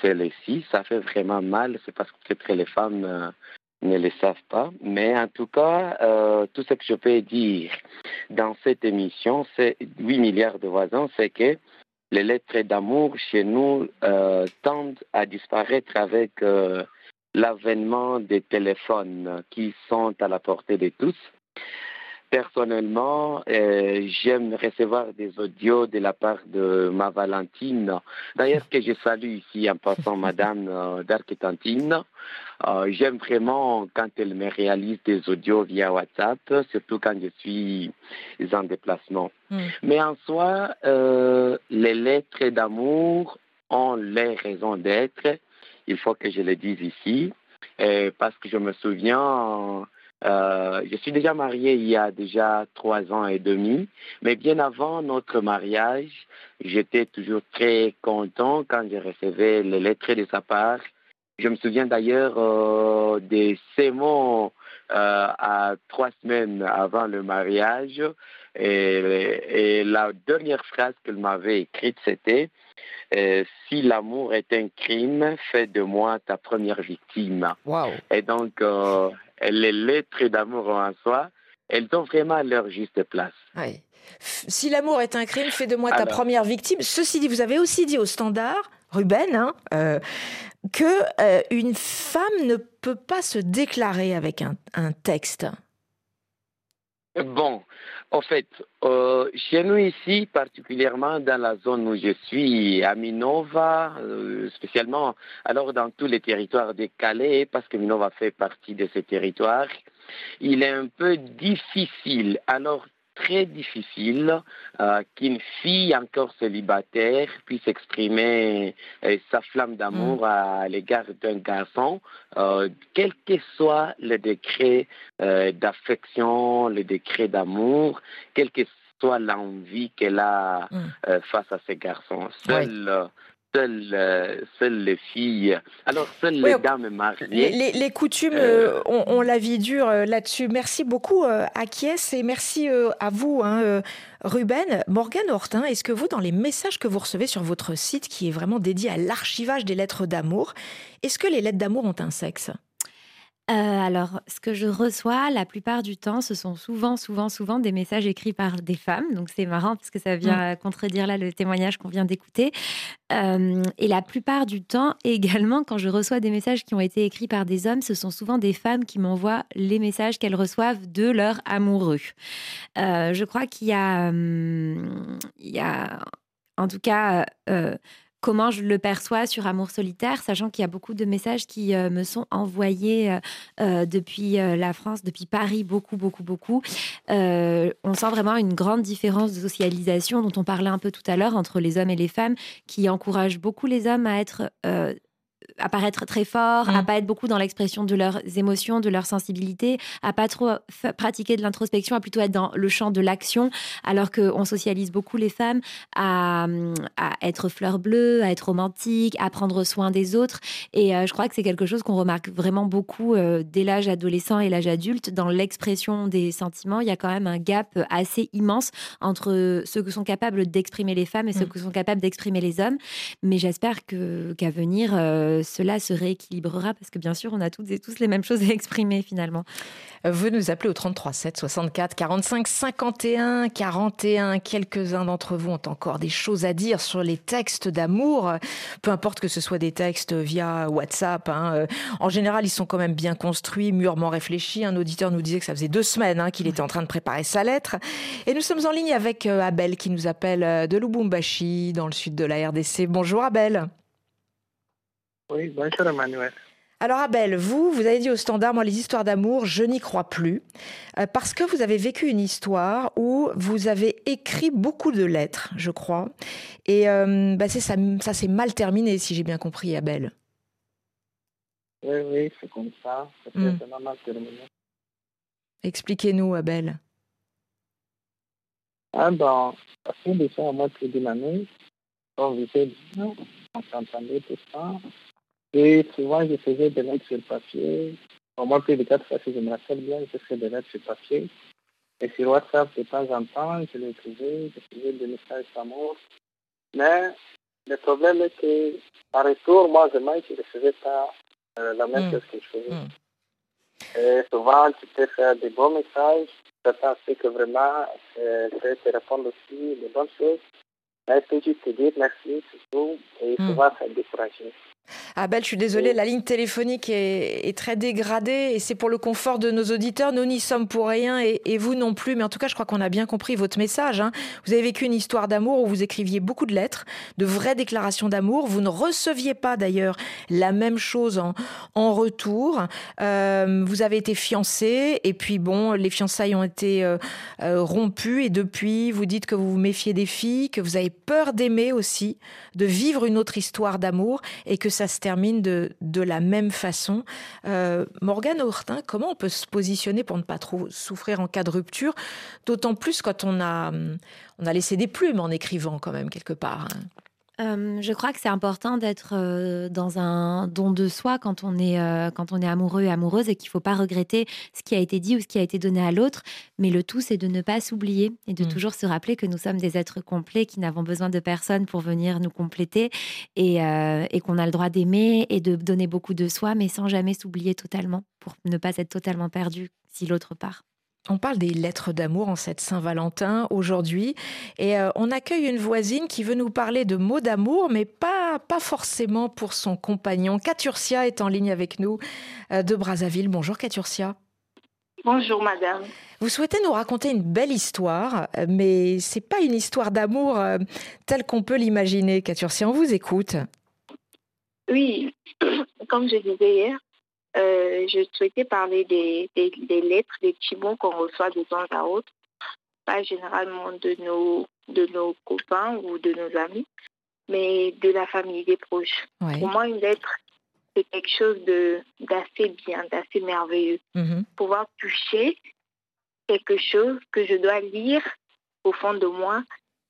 celle-ci. Ça fait vraiment mal. C'est parce que peut-être les femmes euh, ne le savent pas. Mais en tout cas, euh, tout ce que je peux dire dans cette émission, c'est 8 milliards de voisins, c'est que les lettres d'amour chez nous euh, tendent à disparaître avec euh, l'avènement des téléphones qui sont à la portée de tous. Personnellement, euh, j'aime recevoir des audios de la part de ma Valentine. D'ailleurs, que je salue ici en passant Madame euh, d'Arquetantine. Euh, j'aime vraiment quand elle me réalise des audios via WhatsApp, surtout quand je suis en déplacement. Mais en soi, euh, les lettres d'amour ont les raisons d'être. Il faut que je le dise ici. Parce que je me souviens, euh, je suis déjà marié il y a déjà trois ans et demi, mais bien avant notre mariage, j'étais toujours très content quand je recevais les lettres de sa part. Je me souviens d'ailleurs euh, de ces mots euh, à trois semaines avant le mariage. Et, et la dernière phrase qu'elle m'avait écrite, c'était euh, Si l'amour est un crime, fais de moi ta première victime. Wow. Et donc, euh, les lettres d'amour en soi, elles ont vraiment leur juste place. Si l'amour est un crime, fais de moi ta Alors. première victime. Ceci dit, vous avez aussi dit au standard, Ruben, hein, euh, que euh, une femme ne peut pas se déclarer avec un, un texte. Bon, en fait, euh, chez nous ici, particulièrement dans la zone où je suis, à Minova, euh, spécialement, alors dans tous les territoires de Calais, parce que Minova fait partie de ces territoires, il est un peu difficile, alors très difficile, euh, qu'une fille encore célibataire puisse exprimer euh, sa flamme d'amour à l'égard d'un garçon, euh, quel que soit le euh, d'affection, le degré d'amour, quelle que soit l'envie qu'elle a euh, face à ces garçons. Euh, seules, euh, seules les filles, alors seules Oui, les dames mariées. Les, les- les coutumes euh, ont, ont la vie dure euh, là-dessus. Merci beaucoup, euh, Akiès, et merci euh, à vous, hein, euh, Ruben. Morgane Hortin, est-ce que vous, dans les messages que vous recevez sur votre site, qui est vraiment dédié à l'archivage des lettres d'amour, est-ce que les lettres d'amour ont un sexe? Euh, alors, ce que je reçois la plupart du temps, ce sont souvent, souvent, souvent des messages écrits par des femmes. Donc c'est marrant parce que ça vient contredire là le témoignage qu'on vient d'écouter. Euh, et la plupart du temps, également, quand je reçois des messages qui ont été écrits par des hommes, ce sont souvent des femmes qui m'envoient les messages qu'elles reçoivent de leur amoureux. Euh, je crois qu'il y a, hum, il y a, en tout cas. Comment je le perçois sur Amour solitaire, sachant qu'il y a beaucoup de messages qui euh, me sont envoyés euh, euh, depuis la France, depuis Paris, beaucoup, beaucoup, beaucoup. On sent vraiment une grande différence de socialisation dont on parlait un peu tout à l'heure entre les hommes et les femmes, qui encouragent beaucoup les hommes à être... à paraître très fort, à pas être beaucoup dans l'expression de leurs émotions, de leur sensibilité, à pas trop pratiquer de l'introspection, à plutôt être dans le champ de l'action, alors qu'on socialise beaucoup les femmes à, à être fleur bleue, à être romantique, à prendre soin des autres. Et euh, je crois que c'est quelque chose qu'on remarque vraiment beaucoup euh, dès l'âge adolescent et l'âge adulte. Dans l'expression des sentiments, il y a quand même un gap assez immense entre ce que sont capables d'exprimer les femmes et ce Mm. que sont capables d'exprimer les hommes. Mais j'espère que qu'à venir, euh, cela se rééquilibrera parce que bien sûr, on a toutes et tous les mêmes choses à exprimer finalement. Vous nous appelez au 33 7 64 45 51 41. Quelques-uns d'entre vous ont encore des choses à dire sur les textes d'amour, peu importe que ce soit des textes via WhatsApp. hein. Euh, En général, ils sont quand même bien construits, mûrement réfléchis. Un auditeur nous disait que ça faisait deux semaines hein, qu'il était en train de préparer sa lettre. Et nous sommes en ligne avec euh, Abel qui nous appelle euh, de Lubumbashi, dans le sud de la RDC. Bonjour Abel. Oui, bonjour Emmanuel. Alors Abel, vous, vous avez dit au standard, moi les histoires d'amour, je n'y crois plus, euh, parce que vous avez vécu une histoire où vous avez écrit beaucoup de lettres, je crois, et euh, bah, ça, ça s'est mal terminé, si j'ai bien compris, Abel. Oui, oui, c'est comme ça. C'est vraiment mal terminé. Expliquez-nous, Abel. Ah ben, ça fait déjà un mois plus d'une année. On vivait bien, on s'entendait tout ça. Et souvent, je faisais des lettres sur papier. Au moins plus de quatre fois, si je me rappelle bien, je faisais des lettres sur papier. Et sur WhatsApp, de temps en temps, je l'écrivais, je faisais des messages d'amour. Mais le problème est que, par retour, moi, je ne faisais pas euh, la même Mm. chose que je faisais. Et souvent, tu peux faire des bons messages. Certains sait que vraiment, euh, te répondre aussi des bonnes choses. Mais juste te dire merci, c'est tout. Et Mm. souvent, ça décourage. Abel, je suis désolée, la ligne téléphonique est, est très dégradée et c'est pour le confort de nos auditeurs. Nous n'y sommes pour rien et, et vous non plus. Mais en tout cas, je crois qu'on a bien compris votre message. hein. Vous avez vécu une histoire d'amour où vous écriviez beaucoup de lettres, de vraies déclarations d'amour. Vous ne receviez pas d'ailleurs la même chose en, en retour. Euh, vous avez été fiancé et puis bon, les fiançailles ont été euh, euh, rompues et depuis, vous dites que vous vous méfiez des filles, que vous avez peur d'aimer aussi, de vivre une autre histoire d'amour et que ça se termine de, la même façon. Euh, Morgane Hortin, comment on peut se positionner pour ne pas trop souffrir en cas de rupture, d'autant plus quand on a, hum, on a laissé des plumes en écrivant quand même quelque part. hein? Euh, je crois que c'est important d'être euh, dans un don de soi quand on est euh, quand on est amoureux et amoureuse et qu'il faut pas regretter ce qui a été dit ou ce qui a été donné à l'autre. Mais le tout, c'est de ne pas s'oublier et de Mm. toujours se rappeler que nous sommes des êtres complets, qui n'avons besoin de personne pour venir nous compléter et, et qu'on a le droit d'aimer et de donner beaucoup de soi, mais sans jamais s'oublier totalement pour ne pas être totalement perdu si l'autre part. On parle des lettres d'amour en cette Saint-Valentin aujourd'hui et euh, on accueille une voisine qui veut nous parler de mots d'amour mais pas, pas forcément pour son compagnon. Caturcia est en ligne avec nous euh, de Brazzaville. Bonjour Caturcia. Bonjour madame. Vous souhaitez nous raconter une belle histoire, euh, mais c'est pas une histoire d'amour euh, telle qu'on peut l'imaginer. Caturcia, on vous écoute. Oui, comme je disais hier, euh, je souhaitais parler des, des, des lettres, des petits mots qu'on reçoit de temps à autre, pas généralement de nos, de nos copains ou de nos amis, mais de la famille, des proches. Ouais. Pour moi, une lettre, c'est quelque chose d'assez bien, d'assez merveilleux. Mhm. Pouvoir toucher quelque chose que je dois lire au fond de moi,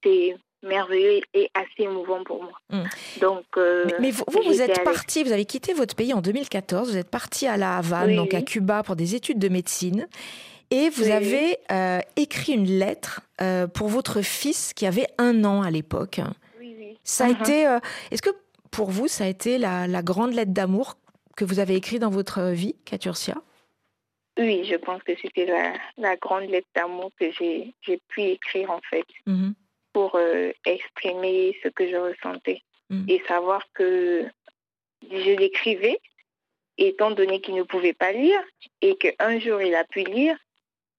c'est merveilleux et assez émouvant pour moi. Mm. Donc, euh, Mais, mais vous, vous, êtes parti, vous avez quitté votre pays en 2014, vous êtes parti à La Havane, Oui, donc à oui. Cuba, pour des études de médecine. Et vous Oui, avez euh, écrit une lettre euh, pour votre fils qui avait un an à l'époque. Ça a Mhm. été. Est-ce que pour vous, ça a été la, la grande lettre d'amour que vous avez écrite dans votre vie, Caturcia Oui, je pense que c'était la, la grande lettre d'amour que j'ai pu écrire en fait Mhm. Pour euh, exprimer ce que je ressentais Mm. et savoir que je l'écrivais étant donné qu'il ne pouvait pas lire et qu'un jour il a pu lire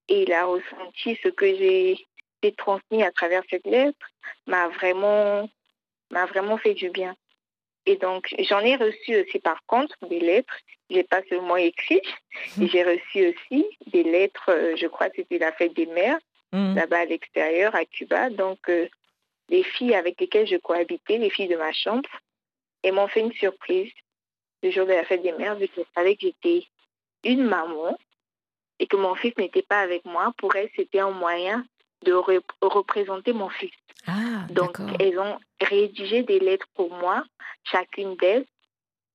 et il a ressenti ce que j'ai transmis à travers cette lettre m'a vraiment m'a vraiment fait du bien. Et donc, j'en ai reçu aussi, par contre, des lettres. J'ai pas seulement écrit, et j'ai reçu aussi des lettres, euh, je crois que c'était la fête des mères, Mhm. là-bas à l'extérieur, à Cuba. Donc, euh, les filles avec lesquelles je cohabitais, les filles de ma chambre, elles m'ont fait une surprise le jour de la fête des mères, vu qu'elles savaient que j'étais une maman et que mon fils n'était pas avec moi. Pour elles, c'était un moyen de re- représenter mon fils. Ah, Donc, elles ont rédigé des lettres pour moi, chacune d'elles,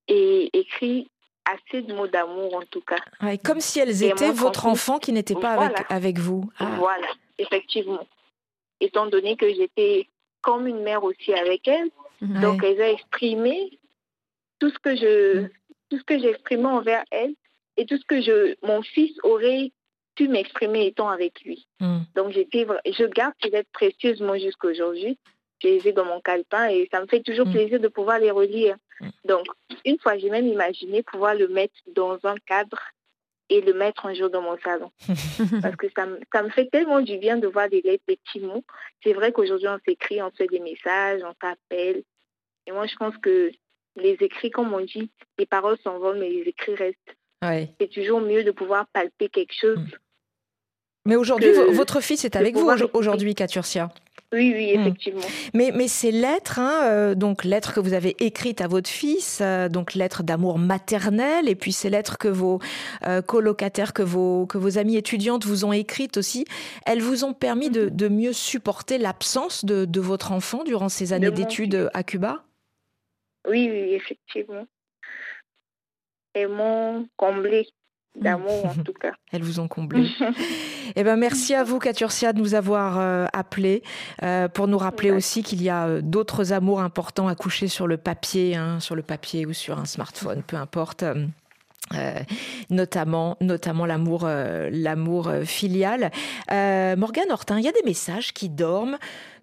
et écrit assez de mots d'amour en tout cas. Ouais, comme si elles étaient votre enfant qui n'était pas avec, avec vous. Ah. Voilà, effectivement. Étant donné que j'étais comme une mère aussi avec elles, donc elles ont exprimé tout ce que je, tout ce que j'exprimais envers elles et tout ce que je, mon fils aurait pu m'exprimer étant avec lui. Mm. Donc j'étais, je garde ces lettres précieuses moi jusqu'à aujourd'hui. Je les ai dans mon calepin et ça me fait toujours plaisir de pouvoir les relire. Donc une fois, j'ai même imaginé pouvoir le mettre dans un cadre et le mettre un jour dans mon salon. Parce que ça me, ça me fait tellement du bien de voir des lettres, des petits mots. C'est vrai qu'aujourd'hui, on s'écrit, on se fait des messages, on s'appelle. Et moi, je pense que les écrits, comme on dit, les paroles s'envolent, mais les écrits restent. Ouais. C'est toujours mieux de pouvoir palper quelque chose. Mais aujourd'hui, votre fils est avec vous aujourd'hui, Caturcia. Oui, oui, Hmm. effectivement. Mais, mais ces lettres, hein, euh, donc lettres que vous avez écrites à votre fils, euh, donc lettres d'amour maternel, et puis ces lettres que vos euh, colocataires, que vos, que vos amies étudiantes vous ont écrites aussi, elles vous ont permis de, de mieux supporter l'absence de, de votre enfant durant ces années d'études à Cuba? Oui, oui, effectivement. Elles m'ont comblé d'amour, en tout cas. Elles vous ont comblé. Eh ben, merci à vous, Katurcia, de nous avoir euh, appelés euh, pour nous rappeler aussi qu'il y a euh, d'autres amours importants à coucher sur le papier, hein, sur le papier ou sur un smartphone, peu importe. euh, notamment, notamment l'amour, l'amour filial. Morgane Hortin, il y a des messages qui dorment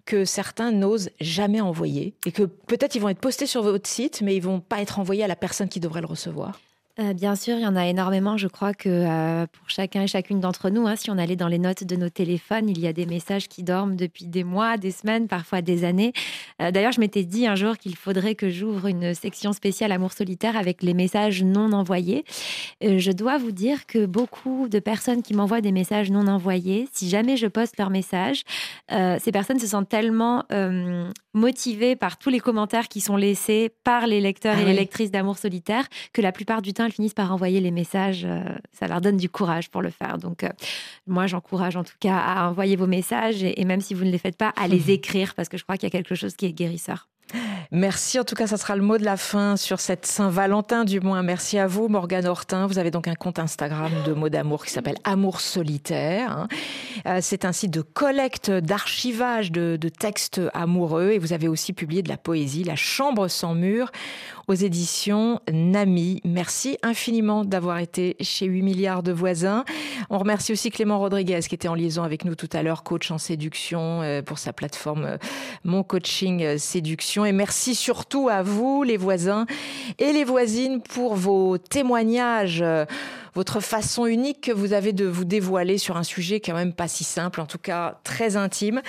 que certains n'osent jamais envoyer et que peut-être ils vont être postés sur votre site, mais ils vont pas être envoyés à la personne qui devrait le recevoir. Euh, bien sûr, il y en a énormément. Je crois que euh, pour chacun et chacune d'entre nous, hein, si on allait dans les notes de nos téléphones, il y a des messages qui dorment depuis des mois, des semaines, parfois des années. Euh, D'ailleurs, je m'étais dit un jour qu'il faudrait que j'ouvre une section spéciale Amour solitaire avec les messages non envoyés. Je dois vous dire que beaucoup de personnes qui m'envoient des messages non envoyés, si jamais je poste leurs messages, euh, ces personnes se sentent tellement motivées par tous les commentaires qui sont laissés par les lecteurs Ah et oui. les lectrices d'Amour solitaire que la plupart du temps, elles finissent par envoyer les messages. euh, ça leur donne du courage pour le faire. Donc, euh, moi, j'encourage en tout cas à envoyer vos messages et, et même si vous ne les faites pas, à les écrire parce que je crois qu'il y a quelque chose qui est guérisseur. Merci, en tout cas, ça sera le mot de la fin sur cette Saint-Valentin, du moins. Merci à vous, Morgane Hortin. Vous avez donc un compte Instagram de mots d'amour qui s'appelle Amour Solitaire. hein. Euh, C'est un site de collecte, d'archivage de, de textes amoureux et vous avez aussi publié de la poésie, La Chambre sans mur, aux éditions Nami. Merci infiniment d'avoir été chez 8 milliards de voisins. On remercie aussi Clément Rodriguez qui était en liaison avec nous tout à l'heure, coach en séduction euh, pour sa plateforme euh, Mon Coaching euh, Séduction. Et merci surtout à vous, les voisins et les voisines, pour vos témoignages, votre façon unique que vous avez de vous dévoiler sur un sujet quand même pas si simple, en tout cas très intime.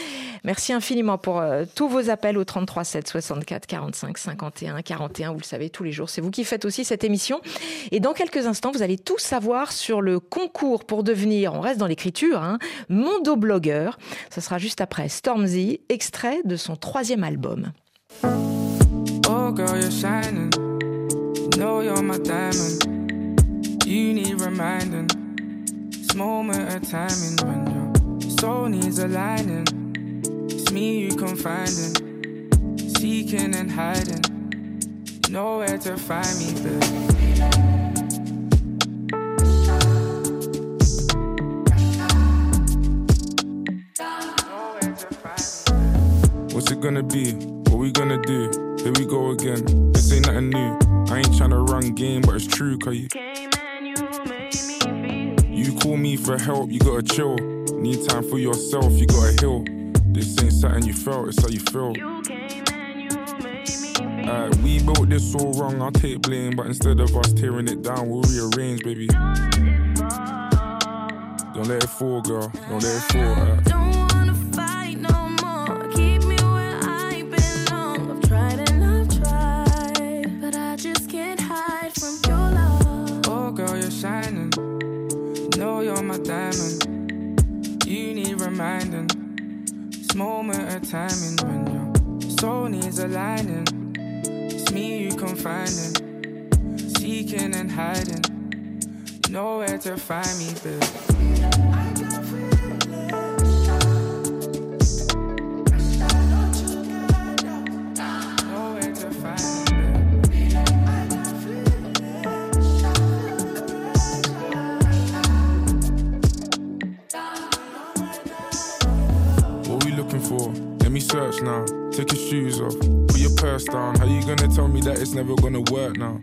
Merci infiniment pour euh, tous vos appels au 33 7 64 45 51 41. Vous le savez, tous les jours, c'est vous qui faites aussi cette émission. Et dans quelques instants, vous allez tout savoir sur le concours pour devenir, on reste dans l'écriture, hein, mondoblogueur. Ce sera juste après Stormzy, extrait de son troisième album. Oh, you're shining. Know you're my. You need reminding. This moment of timing when your soul needs aligning. It's me you confiding, seeking and hiding. Nowhere to find me, babe. What's it gonna be? What we gonna do? Here we go again. This ain't nothing new. I ain't tryna run game, but it's true, cause you. You call me for help, you gotta chill. Need time for yourself, you gotta heal. This ain't something you felt, it's how you feel. Uh, we built this all wrong, I'll take blame, but instead of us tearing it down, we'll rearrange, baby. Don't let it fall, girl. Don't let it fall. Uh. Moment of timing when your soul needs aligning. It's me you confiding, seeking and hiding. You know where to find me, babe. It's never gonna work now?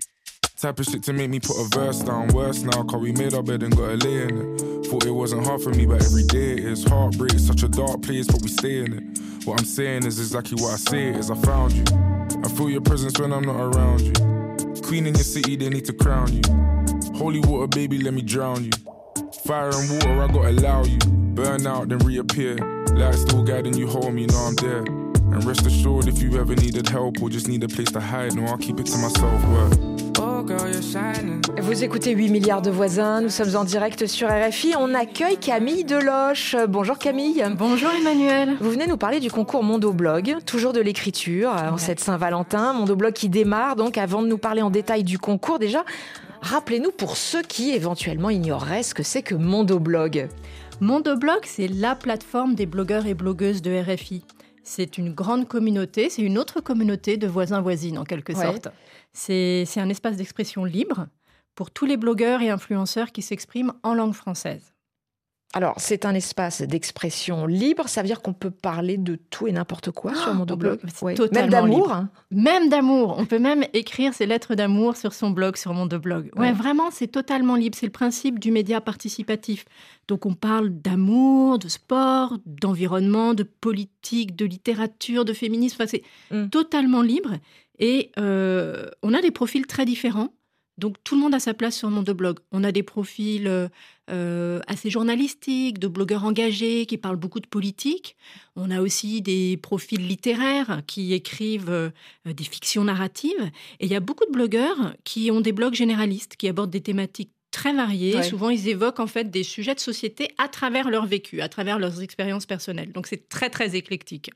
Type of shit to make me put a verse down. Worse now, cause we made our bed and got a lay in it. Thought it wasn't hard for me, but every day it is. Heartbreak, such a dark place, but we stay in it. What I'm saying is exactly what I say is. I found you. I feel your presence when I'm not around you. Queen in your city, they need to crown you. Holy water, baby, let me drown you. Fire and water, I gotta allow you. Burn out, then reappear. Light still guiding you home, you know I'm there. And rest assured, if you ever needed help or just need a place to hide, no, I'll keep it to myself. Oh, girl, you're shining. Vous écoutez 8 milliards de voisins, nous sommes en direct sur RFI. On accueille Camille Deloche. Bonjour Camille. Bonjour Emmanuel. Vous venez nous parler du concours Mondoblog, toujours de l'écriture en cette Saint-Valentin. Mondoblog qui démarre donc avant de nous parler en détail du concours. Déjà, rappelez-nous pour ceux qui éventuellement ignoreraient ce que c'est que Mondoblog. Mondoblog, c'est la plateforme des blogueurs et blogueuses de RFI. C'est une grande communauté, c'est une autre communauté de voisins-voisines en quelque Ouais. sorte. C'est c'est un espace d'expression libre pour tous les blogueurs et influenceurs qui s'expriment en langue française. Alors, c'est un espace d'expression libre, ça veut dire qu'on peut parler de tout et n'importe quoi sur Mondoblog. On peut- c'est Ouais. Même d'amour. hein. Même d'amour. On peut même écrire ses lettres d'amour sur son blog, sur Mondoblog. Ouais, Ouais. vraiment, c'est totalement libre. C'est le principe du média participatif. Donc, on parle d'amour, de sport, d'environnement, de politique, de littérature, de féminisme. Enfin, c'est Mm. totalement libre. Et euh, on a des profils très différents. Donc, tout le monde a sa place sur Mondoblog. On a des profils euh, euh, assez journalistiques, de blogueurs engagés qui parlent beaucoup de politique. On a aussi des profils littéraires qui écrivent euh, des fictions narratives. Et il y a beaucoup de blogueurs qui ont des blogs généralistes, qui abordent des thématiques très variées. Ouais. Souvent, ils évoquent en fait des sujets de société à travers leur vécu, à travers leurs expériences personnelles. Donc, c'est très, très éclectique.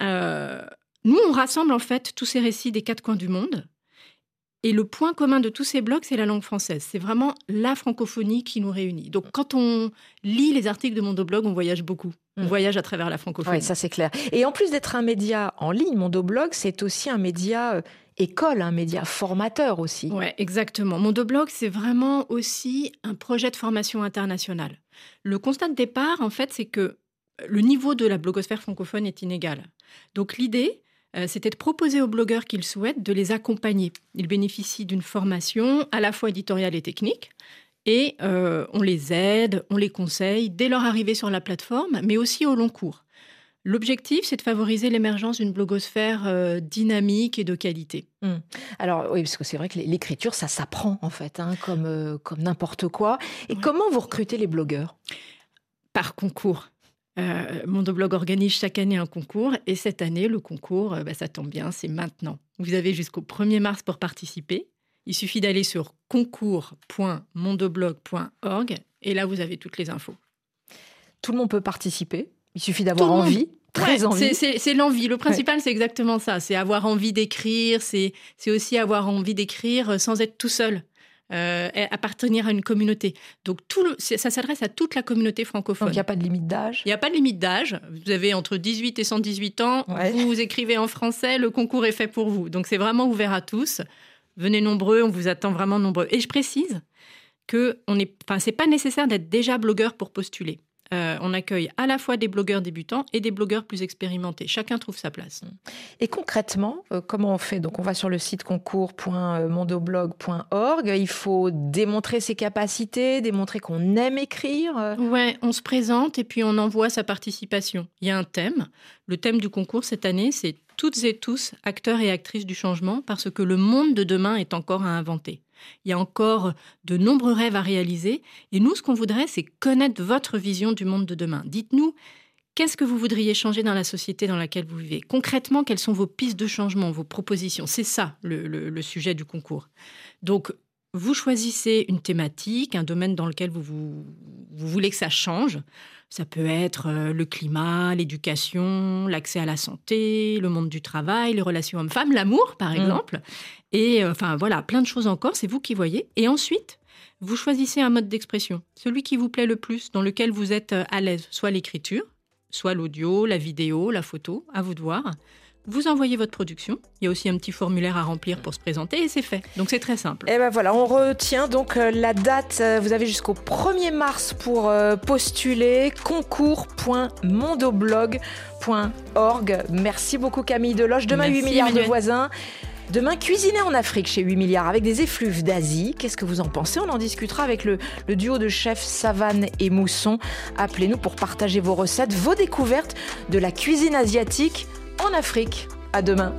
Euh, nous, on rassemble en fait tous ces récits des quatre coins du monde. Et le point commun de tous ces blogs, c'est la langue française. C'est vraiment la francophonie qui nous réunit. Donc, quand on lit les articles de Mondoblog, on voyage beaucoup. On Mm. voyage à travers la francophonie. Oui, ça c'est clair. Et en plus d'être un média en ligne, Mondoblog, c'est aussi un média euh, école, un média formateur aussi. Ouais, exactement. Mondoblog, c'est vraiment aussi un projet de formation internationale. Le constat de départ, en fait, c'est que le niveau de la blogosphère francophone est inégal. Donc l'idée, c'était de proposer aux blogueurs qu'ils souhaitent de les accompagner. Ils bénéficient d'une formation à la fois éditoriale et technique. Et euh, on les aide, on les conseille dès leur arrivée sur la plateforme, mais aussi au long cours. L'objectif, c'est de favoriser l'émergence d'une blogosphère euh, dynamique et de qualité. Hmm. Alors oui, parce que c'est vrai que l'écriture, ça s'apprend en fait, hein, comme, euh, comme n'importe quoi. Et comment vous recrutez les blogueurs? Par concours. Euh, Mondoblog organise chaque année un concours et cette année, le concours, euh, bah, ça tombe bien, c'est maintenant. Vous avez jusqu'au 1er mars pour participer. Il suffit d'aller sur concours.mondoblog.org et là, vous avez toutes les infos. Tout le monde peut participer. Il suffit d'avoir envie, très Ouais, envie. c'est- l'envie. Le principal, c'est exactement ça. C'est avoir envie d'écrire. C'est aussi avoir envie d'écrire sans être tout seul. Euh, appartenir à une communauté. Donc, tout le- ça s'adresse à toute la communauté francophone. Donc il n'y a pas de limite d'âge? Il n'y a pas de limite d'âge. Vous avez entre 18 et 118 ans. Ouais. Vous écrivez en français, le concours est fait pour vous. Donc c'est vraiment ouvert à tous. Venez nombreux, on vous attend vraiment nombreux. Et je précise que on est, enfin, c'est pas nécessaire d'être déjà blogueur pour postuler. Euh, on accueille à la fois des blogueurs débutants et des blogueurs plus expérimentés. Chacun trouve sa place. Et concrètement, euh, comment on fait? Donc on va sur le site concours.mondoblog.org. Il faut démontrer ses capacités, démontrer qu'on aime écrire. Ouais, on se présente et puis on envoie sa participation. Il y a un thème. Le thème du concours cette année, c'est toutes et tous acteurs et actrices du changement parce que le monde de demain est encore à inventer. Il y a encore de nombreux rêves à réaliser et nous, ce qu'on voudrait, c'est connaître votre vision du monde de demain. Dites-nous, qu'est-ce que vous voudriez changer dans la société dans laquelle vous vivez? Concrètement, quelles sont vos pistes de changement, vos propositions? C'est ça le, sujet du concours. Donc, vous choisissez une thématique, un domaine dans lequel vous voulez que ça change. Ça peut être euh, le climat, l'éducation, l'accès à la santé, le monde du travail, les relations hommes-femmes, l'amour, par Mm. exemple. Et euh, enfin, voilà, plein de choses encore, c'est vous qui voyez. Et ensuite, vous choisissez un mode d'expression, celui qui vous plaît le plus, dans lequel vous êtes euh, à l'aise, soit l'écriture, soit l'audio, la vidéo, la photo, à vous de voir. Vous envoyez votre production. Il y a aussi un petit formulaire à remplir pour se présenter et c'est fait. Donc c'est très simple. Et ben voilà, on retient donc euh, la date. euh, Vous avez jusqu'au 1er mars pour euh, postuler concours.mondoblog.org. Merci beaucoup Camille Deloche. Demain Merci, 8 milliards de voisins. Demain, cuisiner en Afrique chez 8 milliards avec des effluves d'Asie. Qu'est-ce que vous en pensez? On en discutera avec le, le duo de chefs Savane et Mousson. Appelez-nous pour partager vos recettes, vos découvertes de la cuisine asiatique en Afrique. À demain.